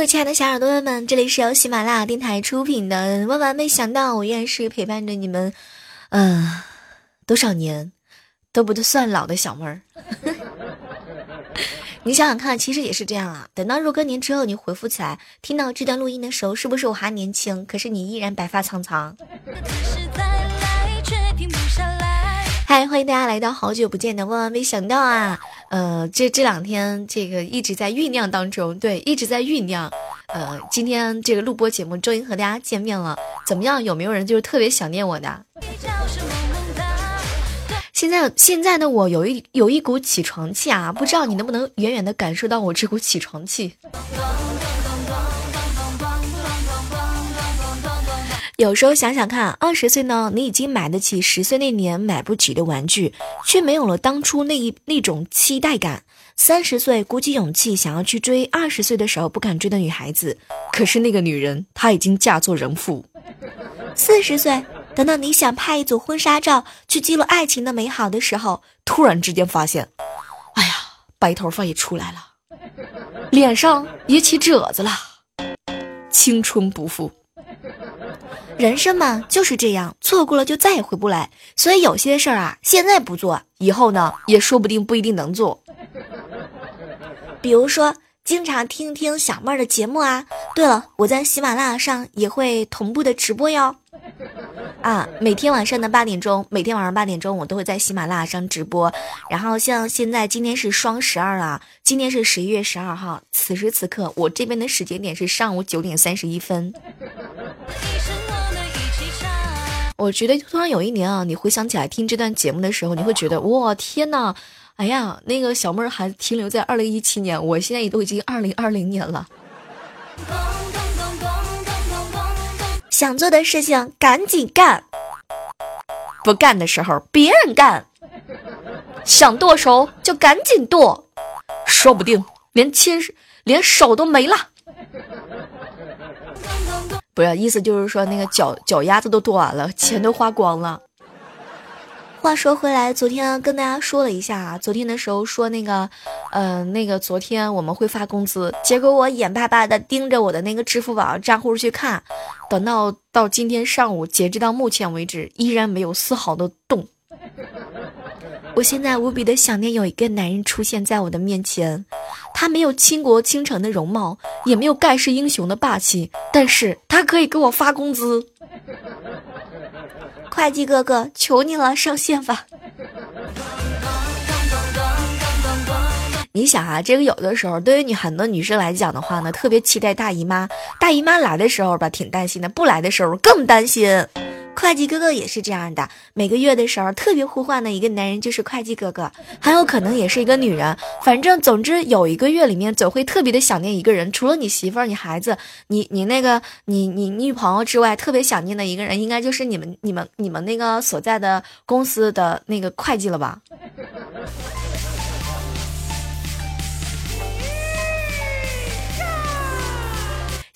各位亲爱的小耳朵们，这里是由喜马拉雅电台出品的《万万没想到》，我依然是陪伴着你们，嗯，多少年都不算老的小妹儿。你想想看，其实也是这样啊。等到若干年之后，你回复起来，听到这段录音的时候，是不是我还年轻？可是你依然白发苍苍。嗨，欢迎大家来到好久不见的万万没想到啊！呃，这这两天这个一直在酝酿当中，对，一直在酝酿。呃，今天这个录播节目终于和大家见面了，怎么样？有没有人就是特别想念我的？现在现在的我有一有一股起床气啊，不知道你能不能远远的感受到我这股起床气？有时候想想看，二十岁呢，你已经买得起十岁那年买不起的玩具，却没有了当初那一那种期待感。三十岁鼓起勇气想要去追二十岁的时候不敢追的女孩子，可是那个女人她已经嫁作人妇。四十岁，等到你想拍一组婚纱照去记录爱情的美好的时候，突然之间发现，哎呀，白头发也出来了，脸上也起褶子了，青春不复。人生嘛就是这样，错过了就再也回不来。所以有些事儿啊，现在不做，以后呢也说不定不一定能做。比如说，经常听听小妹儿的节目啊。对了，我在喜马拉雅上也会同步的直播哟。啊，每天晚上的八点钟，每天晚上八点钟我都会在喜马拉雅上直播。然后像现在今天是双十二啊，今天是十一月十二号，此时此刻我这边的时间点是上午九点三十一分。我觉得突然有一年啊，你回想起来听这段节目的时候，你会觉得哇天呐，哎呀，那个小妹儿还停留在二零一七年，我现在也都已经二零二零年了。想做的事情赶紧干，不干的时候别人干。想剁手就赶紧剁，说不定连亲连手都没了。不是，意思就是说那个脚脚丫子都剁完了，钱都花光了。话说回来，昨天跟大家说了一下啊，昨天的时候说那个，呃，那个昨天我们会发工资，结果我眼巴巴的盯着我的那个支付宝账户去看，等到到今天上午，截止到目前为止，依然没有丝毫的动。我现在无比的想念有一个男人出现在我的面前，他没有倾国倾城的容貌，也没有盖世英雄的霸气，但是他可以给我发工资。会计哥哥，求你了，上线吧。你想啊，这个有的时候对于你很多女生来讲的话呢，特别期待大姨妈，大姨妈来的时候吧，挺担心的；不来的时候更担心。会计哥哥也是这样的，每个月的时候特别呼唤的一个男人就是会计哥哥，很有可能也是一个女人。反正总之有一个月里面总会特别的想念一个人，除了你媳妇儿、你孩子、你你那个你你女朋友之外，特别想念的一个人，应该就是你们你们你们那个所在的公司的那个会计了吧。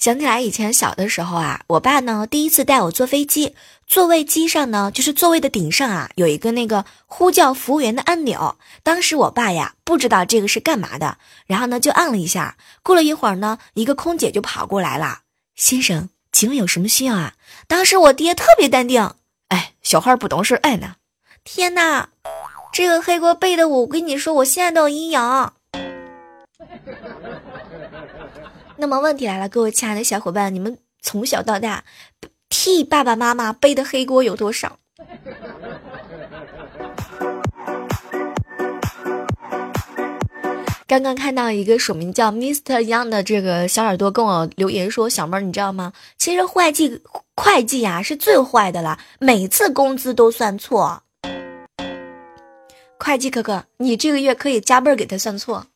想起来以前小的时候啊，我爸呢第一次带我坐飞机，座位机上呢就是座位的顶上啊有一个那个呼叫服务员的按钮。当时我爸呀不知道这个是干嘛的，然后呢就按了一下。过了一会儿呢，一个空姐就跑过来了：“先生，请问有什么需要啊？”当时我爹特别淡定：“哎，小孩不懂事，爱呢。”天哪，这个黑锅背的我，我跟你说，我现在都有阴影。那么问题来了，各位亲爱的小伙伴，你们从小到大替爸爸妈妈背的黑锅有多少？刚刚看到一个署名叫 Mister Young 的这个小耳朵跟我留言说：“小妹儿，你知道吗？其实会计会计啊是最坏的了，每次工资都算错。会计哥哥，你这个月可以加倍给他算错。”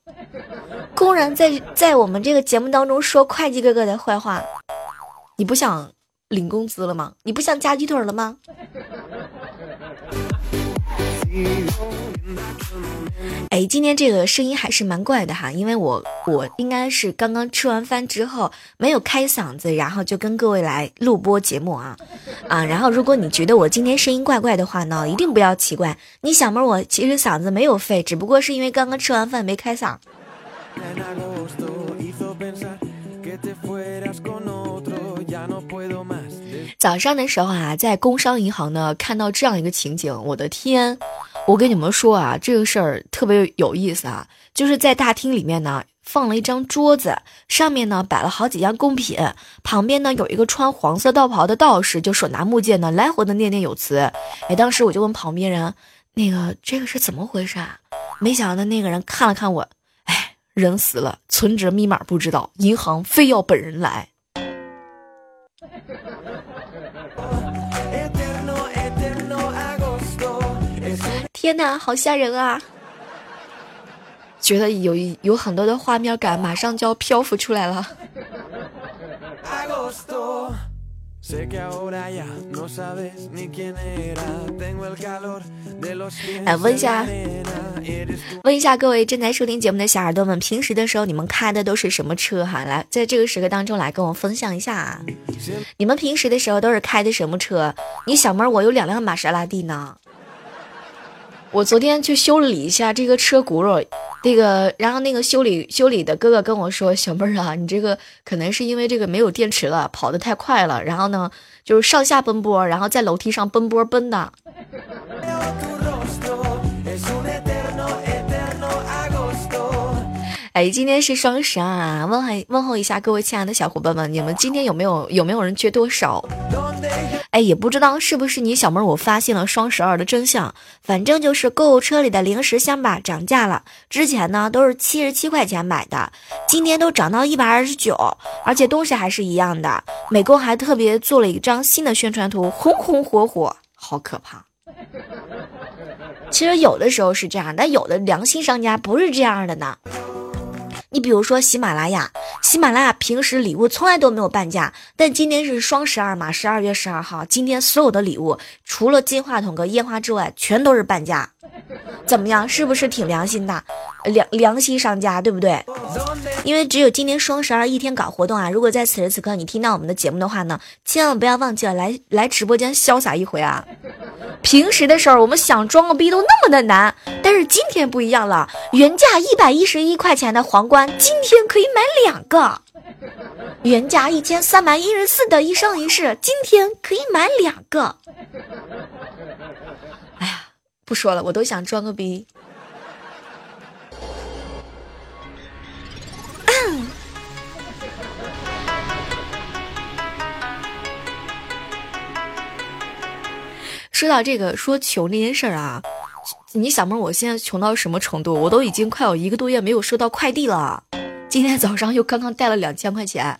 公然在在我们这个节目当中说会计哥哥的坏话，你不想领工资了吗？你不想加鸡腿了吗？哎，今天这个声音还是蛮怪的哈，因为我我应该是刚刚吃完饭之后没有开嗓子，然后就跟各位来录播节目啊啊！然后如果你觉得我今天声音怪怪的话呢，一定不要奇怪，你小妹我其实嗓子没有废，只不过是因为刚刚吃完饭没开嗓。早上的时候啊，在工商银行呢看到这样一个情景，我的天！我跟你们说啊，这个事儿特别有意思啊，就是在大厅里面呢放了一张桌子，上面呢摆了好几样贡品，旁边呢有一个穿黄色道袍的道士，就手拿木剑呢来回的念念有词。哎，当时我就问旁边人，那个这个是怎么回事啊？没想到那个人看了看我，哎，人死了，存折密码不知道，银行非要本人来。天哪，好吓人啊！觉得有有很多的画面感，马上就要漂浮出来了。来问一下，问一下各位正在收听节目的小耳朵们，平时的时候你们开的都是什么车哈？来，在这个时刻当中来跟我分享一下啊！你们平时的时候都是开的什么车？你小妹儿，我有两辆玛莎拉蒂呢。我昨天去修理一下这个车轱辘，那个，然后那个修理修理的哥哥跟我说：“小妹儿啊，你这个可能是因为这个没有电池了，跑得太快了，然后呢，就是上下奔波，然后在楼梯上奔波奔的。”哎，今天是双十二啊！问候问候一下各位亲爱的小伙伴们，你们今天有没有有没有人缺多少？哎，也不知道是不是你小妹儿，我发现了双十二的真相。反正就是购物车里的零食箱吧涨价了，之前呢都是七十七块钱买的，今天都涨到一百二十九，而且东西还是一样的。美工还特别做了一张新的宣传图，红红火火，好可怕。其实有的时候是这样，但有的良心商家不是这样的呢。你比如说喜马拉雅，喜马拉雅平时礼物从来都没有半价，但今天是双十二嘛，十二月十二号，今天所有的礼物除了金话筒和烟花之外，全都是半价。怎么样，是不是挺良心的？良良心商家，对不对？因为只有今天双十二一天搞活动啊！如果在此时此刻你听到我们的节目的话呢，千万不要忘记了来来直播间潇洒一回啊！平时的时候我们想装个逼都那么的难，但是今天不一样了，原价一百一十一块钱的皇冠，今天可以买两个；原价一千三百一十四的一生一世，今天可以买两个。哎呀，不说了，我都想装个逼。说到这个说穷这件事儿啊，你小妹，我现在穷到什么程度？我都已经快有一个多月没有收到快递了。今天早上又刚刚带了两千块钱。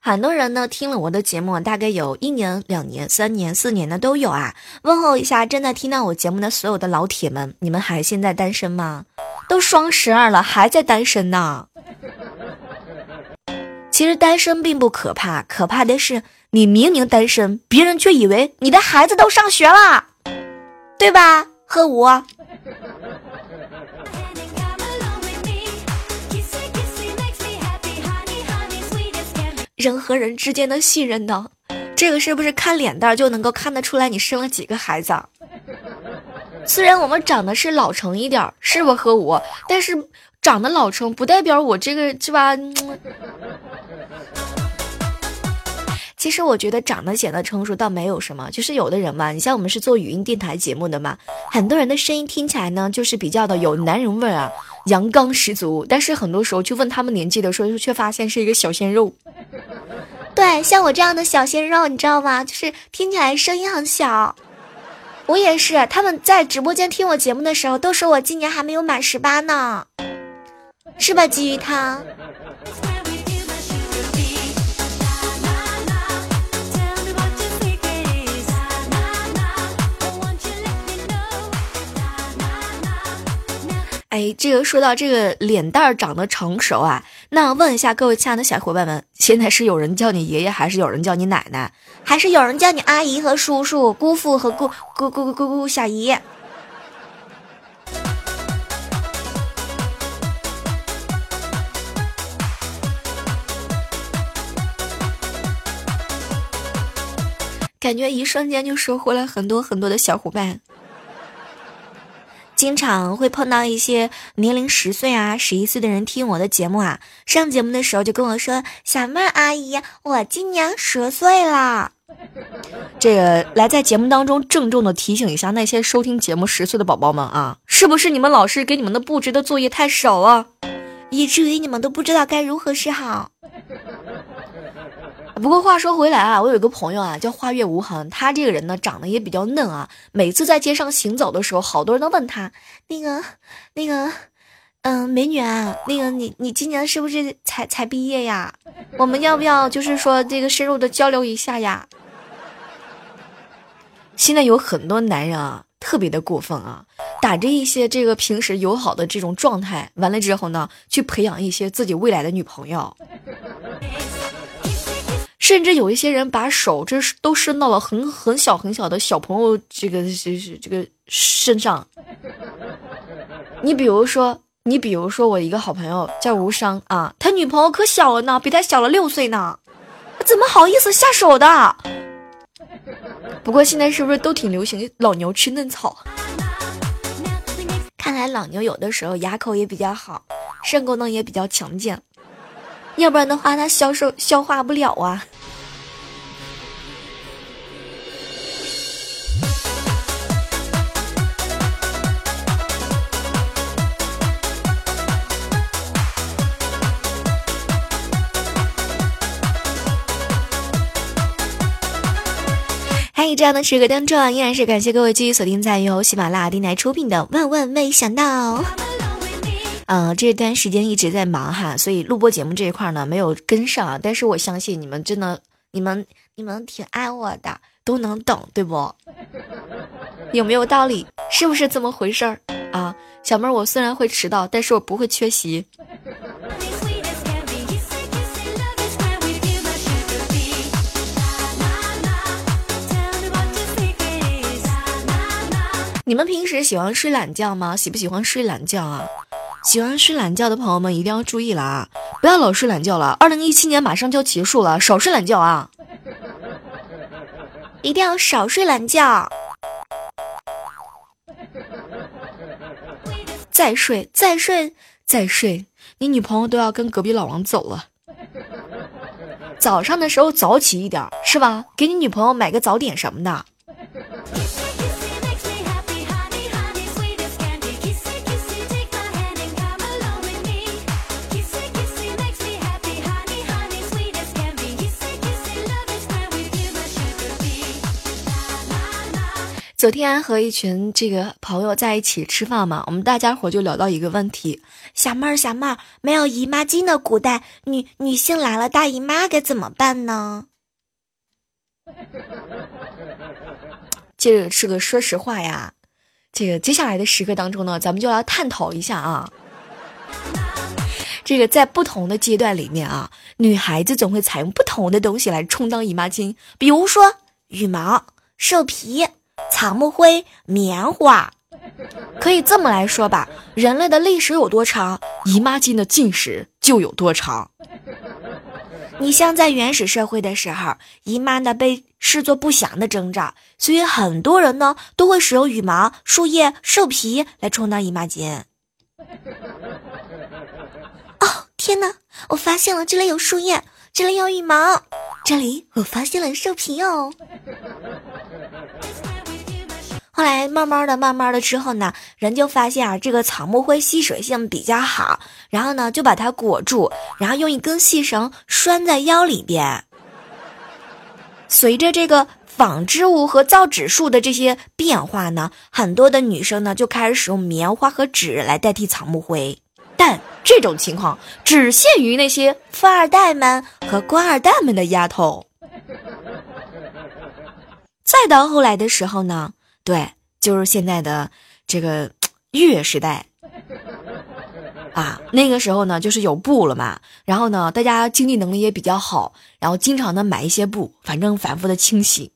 很多人呢听了我的节目，大概有一年、两年、三年、四年的都有啊。问候一下正在听到我节目的所有的老铁们，你们还现在单身吗？都双十二了，还在单身呢？其实单身并不可怕，可怕的是你明明单身，别人却以为你的孩子都上学了，对吧？贺五，人和人之间的信任呢？这个是不是看脸蛋就能够看得出来你生了几个孩子？虽然我们长得是老成一点，是不贺五？但是。长得老成不代表我这个是吧？其实我觉得长得显得成熟倒没有什么，就是有的人嘛，你像我们是做语音电台节目的嘛，很多人的声音听起来呢就是比较的有男人味啊，阳刚十足，但是很多时候去问他们年纪的时候，却发现是一个小鲜肉。对，像我这样的小鲜肉，你知道吗？就是听起来声音很小。我也是，他们在直播间听我节目的时候，都说我今年还没有满十八呢。是吧，鲫鱼汤？哎，这个说到这个脸蛋儿长得成熟啊，那问一下各位亲爱的小伙伴们，现在是有人叫你爷爷，还是有人叫你奶奶，还是有人叫你阿姨和叔叔、姑父和姑姑姑姑姑姑小姨？感觉一瞬间就收获了很多很多的小伙伴。经常会碰到一些年龄十岁啊、十一岁的人听我的节目啊，上节目的时候就跟我说：“小妹阿姨，我今年十岁啦。”这个来在节目当中郑重的提醒一下那些收听节目十岁的宝宝们啊，是不是你们老师给你们的布置的作业太少了，以至于你们都不知道该如何是好？不过话说回来啊，我有一个朋友啊，叫花月无痕，他这个人呢长得也比较嫩啊。每次在街上行走的时候，好多人都问他，那个、那个，嗯，美女啊，那个你你今年是不是才才毕业呀？我们要不要就是说这个深入的交流一下呀？现在有很多男人啊，特别的过分啊，打着一些这个平时友好的这种状态，完了之后呢，去培养一些自己未来的女朋友。甚至有一些人把手这是都伸到了很很小很小的小朋友这个这是这个身上。你比如说，你比如说我一个好朋友叫无伤啊，他女朋友可小了呢，比他小了六岁呢，怎么好意思下手的？不过现在是不是都挺流行老牛吃嫩草？看来老牛有的时候牙口也比较好，肾功能也比较强健，要不然的话它消受消化不了啊。在这样的时刻当中，依然是感谢各位继续锁定在由喜马拉雅电台出品的《万万没想到》。嗯，这段时间一直在忙哈，所以录播节目这一块呢没有跟上啊。但是我相信你们真的，你们你们挺爱我的，都能等，对不？有没有道理？是不是这么回事儿啊？小妹儿，我虽然会迟到，但是我不会缺席。你们平时喜欢睡懒觉吗？喜不喜欢睡懒觉啊？喜欢睡懒觉的朋友们一定要注意了啊！不要老睡懒觉了。二零一七年马上就要结束了，少睡懒觉啊！一定要少睡懒觉。再睡，再睡，再睡，你女朋友都要跟隔壁老王走了。早上的时候早起一点，是吧？给你女朋友买个早点什么的。昨天和一群这个朋友在一起吃饭嘛，我们大家伙就聊到一个问题：小妹儿，小妹儿，没有姨妈巾的古代女女性来了大姨妈该怎么办呢？这个是个说实话呀，这个接下来的时刻当中呢，咱们就要探讨一下啊。这个在不同的阶段里面啊，女孩子总会采用不同的东西来充当姨妈巾，比如说羽毛、兽皮。草木灰、棉花，可以这么来说吧：人类的历史有多长，姨妈巾的进史就有多长。你像在原始社会的时候，姨妈呢被视作不祥的征兆，所以很多人呢都会使用羽毛、树叶、兽皮来充当姨妈巾。哦，天哪！我发现了，这里有树叶，这里有羽毛，这里我发现了兽皮哦。后来慢慢的、慢慢的之后呢，人就发现啊，这个草木灰吸水性比较好，然后呢就把它裹住，然后用一根细绳拴在腰里边。随着这个纺织物和造纸术的这些变化呢，很多的女生呢就开始使用棉花和纸来代替草木灰，但这种情况只限于那些富二代们和官二代们的丫头。再到后来的时候呢。对，就是现在的这个月时代啊，那个时候呢，就是有布了嘛，然后呢，大家经济能力也比较好，然后经常的买一些布，反正反复的清洗。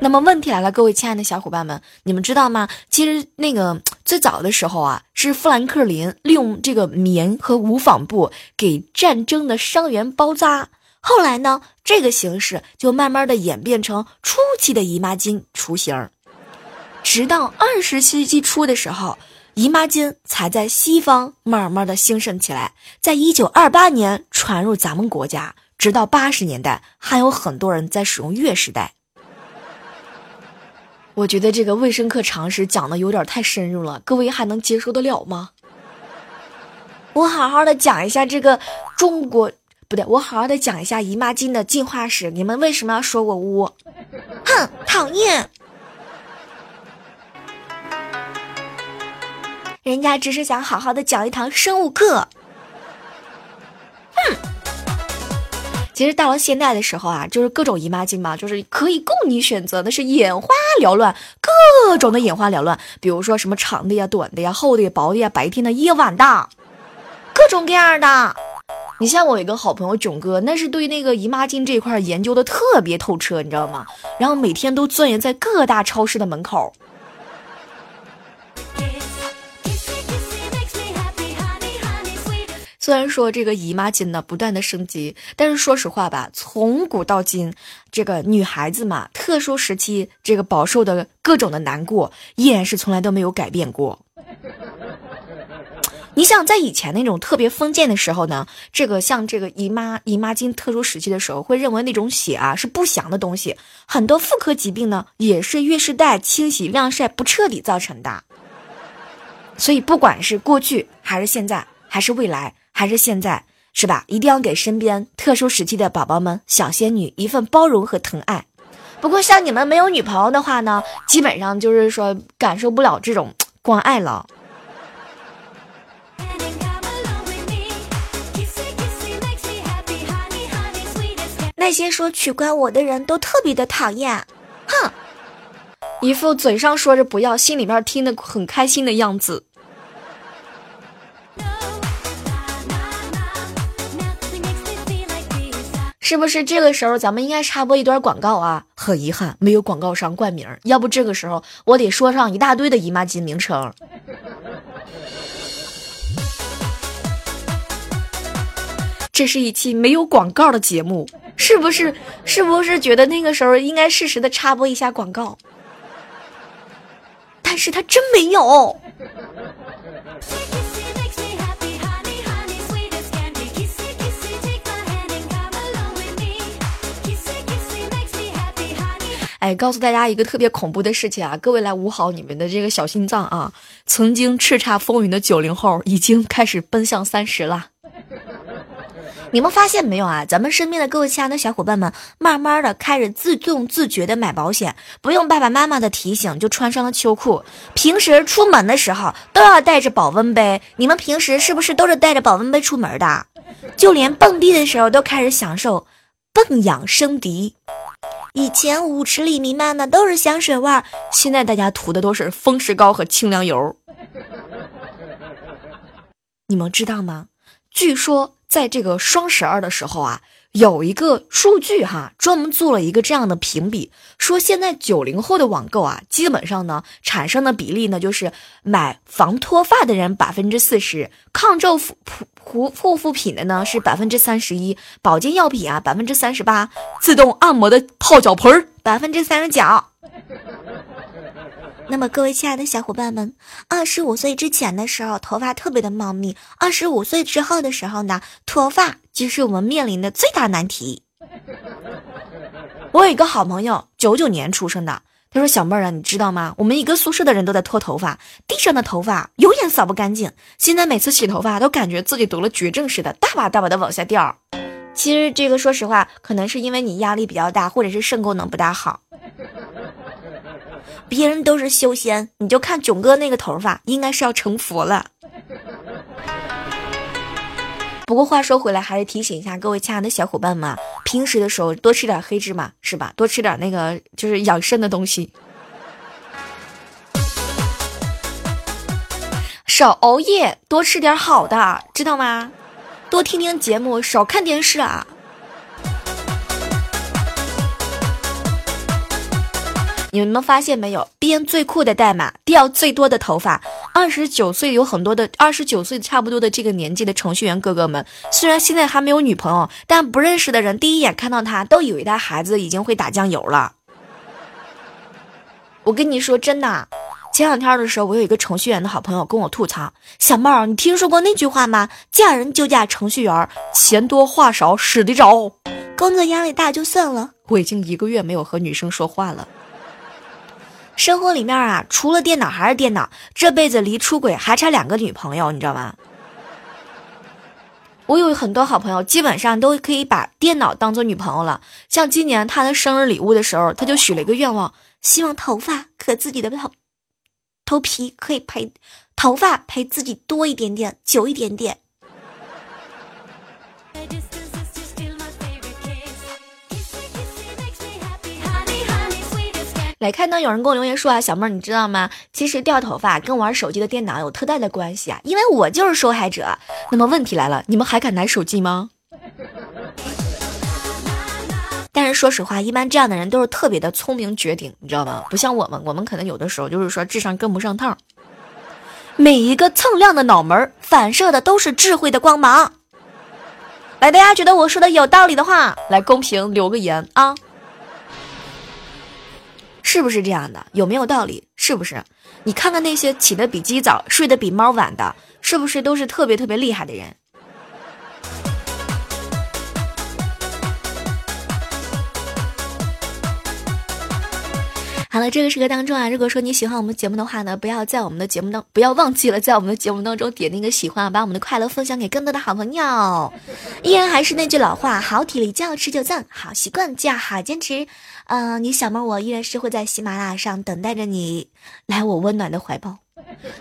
那么问题来了，各位亲爱的小伙伴们，你们知道吗？其实那个最早的时候啊，是富兰克林利用这个棉和无纺布给战争的伤员包扎。后来呢，这个形式就慢慢的演变成初期的姨妈巾雏形。直到二十世纪初的时候，姨妈巾才在西方慢慢的兴盛起来，在一九二八年传入咱们国家，直到八十年代，还有很多人在使用月事带。我觉得这个卫生课常识讲的有点太深入了，各位还能接受得了吗？我好好的讲一下这个中国，不对，我好好的讲一下姨妈巾的进化史。你们为什么要说我污？哼，讨厌！人家只是想好好的讲一堂生物课。哼。其实到了现在的时候啊，就是各种姨妈巾嘛，就是可以供你选择的是眼花缭乱，各种的眼花缭乱。比如说什么长的呀、短的呀、厚的呀、薄的呀、白天的、夜晚的，各种各样的。你像我一个好朋友囧哥，那是对那个姨妈巾这一块研究的特别透彻，你知道吗？然后每天都钻研在各大超市的门口。虽然说这个姨妈巾呢不断的升级，但是说实话吧，从古到今，这个女孩子嘛，特殊时期这个饱受的各种的难过，依然是从来都没有改变过。你想在以前那种特别封建的时候呢，这个像这个姨妈姨妈巾特殊时期的时候，会认为那种血啊是不祥的东西，很多妇科疾病呢也是月事带清洗晾晒不彻底造成的。所以不管是过去还是现在还是未来。还是现在是吧？一定要给身边特殊时期的宝宝们、小仙女一份包容和疼爱。不过像你们没有女朋友的话呢，基本上就是说感受不了这种关爱了。那些说取关我的人都特别的讨厌，哼，一副嘴上说着不要，心里面听得很开心的样子。是不是这个时候咱们应该插播一段广告啊？很遗憾，没有广告商冠名，要不这个时候我得说上一大堆的姨妈巾名称。这是一期没有广告的节目，是不是？是不是觉得那个时候应该适时的插播一下广告？但是他真没有。哎，告诉大家一个特别恐怖的事情啊！各位来捂好你们的这个小心脏啊！曾经叱咤风云的九零后已经开始奔向三十了。你们发现没有啊？咱们身边的各位亲爱的小伙伴们，慢慢的开始自动自觉的买保险，不用爸爸妈妈的提醒就穿上了秋裤。平时出门的时候都要带着保温杯。你们平时是不是都是带着保温杯出门的？就连蹦迪的时候都开始享受蹦氧生迪。以前舞池里弥漫的都是香水味儿，现在大家涂的都是风湿膏和清凉油。你们知道吗？据说在这个双十二的时候啊。有一个数据哈，专门做了一个这样的评比，说现在九零后的网购啊，基本上呢产生的比例呢就是买防脱发的人百分之四十，抗皱护护护肤品的呢是百分之三十一，保健药品啊百分之三十八，自动按摩的泡脚盆百分之三十九。那么各位亲爱的小伙伴们，二十五岁之前的时候头发特别的茂密，二十五岁之后的时候呢，脱发就是我们面临的最大难题。我有一个好朋友，九九年出生的，他说：“小妹儿啊，你知道吗？我们一个宿舍的人都在脱头发，地上的头发永远扫不干净。现在每次洗头发都感觉自己得了绝症似的，大把大把的往下掉。其实这个说实话，可能是因为你压力比较大，或者是肾功能不大好。”别人都是修仙，你就看囧哥那个头发，应该是要成佛了。不过话说回来，还是提醒一下各位亲爱的小伙伴们，平时的时候多吃点黑芝麻，是吧？多吃点那个就是养生的东西，少熬夜，多吃点好的，知道吗？多听听节目，少看电视啊。你们发现没有？编最酷的代码，掉最多的头发。二十九岁有很多的，二十九岁差不多的这个年纪的程序员哥哥们，虽然现在还没有女朋友，但不认识的人第一眼看到他，都以为他孩子已经会打酱油了。我跟你说真的，前两天的时候，我有一个程序员的好朋友跟我吐槽：“小妹儿，你听说过那句话吗？嫁人就嫁程序员，钱多话少使得着。工作压力大就算了，我已经一个月没有和女生说话了。生活里面啊，除了电脑还是电脑，这辈子离出轨还差两个女朋友，你知道吗？我有很多好朋友，基本上都可以把电脑当做女朋友了。像今年他的生日礼物的时候，他就许了一个愿望。”希望头发和自己的头头皮可以陪头发陪自己多一点点，久一点点。来看到有人给我留言说啊，小妹儿你知道吗？其实掉头发跟玩手机的电脑有特大的关系啊，因为我就是受害者。那么问题来了，你们还敢拿手机吗？但是说实话，一般这样的人都是特别的聪明绝顶，你知道吗？不像我们，我们可能有的时候就是说智商跟不上趟。每一个蹭亮的脑门反射的都是智慧的光芒。来，大家觉得我说的有道理的话，来公屏留个言啊，是不是这样的？有没有道理？是不是？你看看那些起得比鸡早、睡得比猫晚的，是不是都是特别特别厉害的人？好了，这个时刻当中啊，如果说你喜欢我们节目的话呢，不要在我们的节目当，不要忘记了在我们的节目当中点那个喜欢，把我们的快乐分享给更多的好朋友。依然还是那句老话，好体力就要持久战，好习惯就要好坚持。嗯，你小妹我依然是会在喜马拉雅上等待着你来我温暖的怀抱。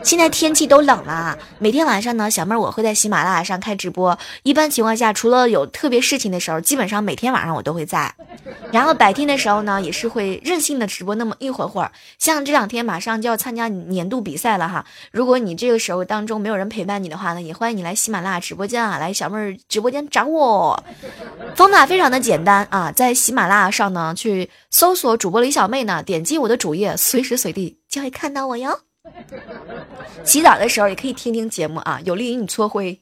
现在天气都冷了，每天晚上呢，小妹儿我会在喜马拉雅上开直播。一般情况下，除了有特别事情的时候，基本上每天晚上我都会在。然后白天的时候呢，也是会任性的直播那么一会儿会儿。像这两天马上就要参加年度比赛了哈，如果你这个时候当中没有人陪伴你的话呢，也欢迎你来喜马拉雅直播间啊，来小妹儿直播间找我。方法非常的简单啊，在喜马拉雅上呢去搜索主播李小妹呢，点击我的主页，随时随地就会看到我哟。洗澡的时候也可以听听节目啊有利于你搓灰。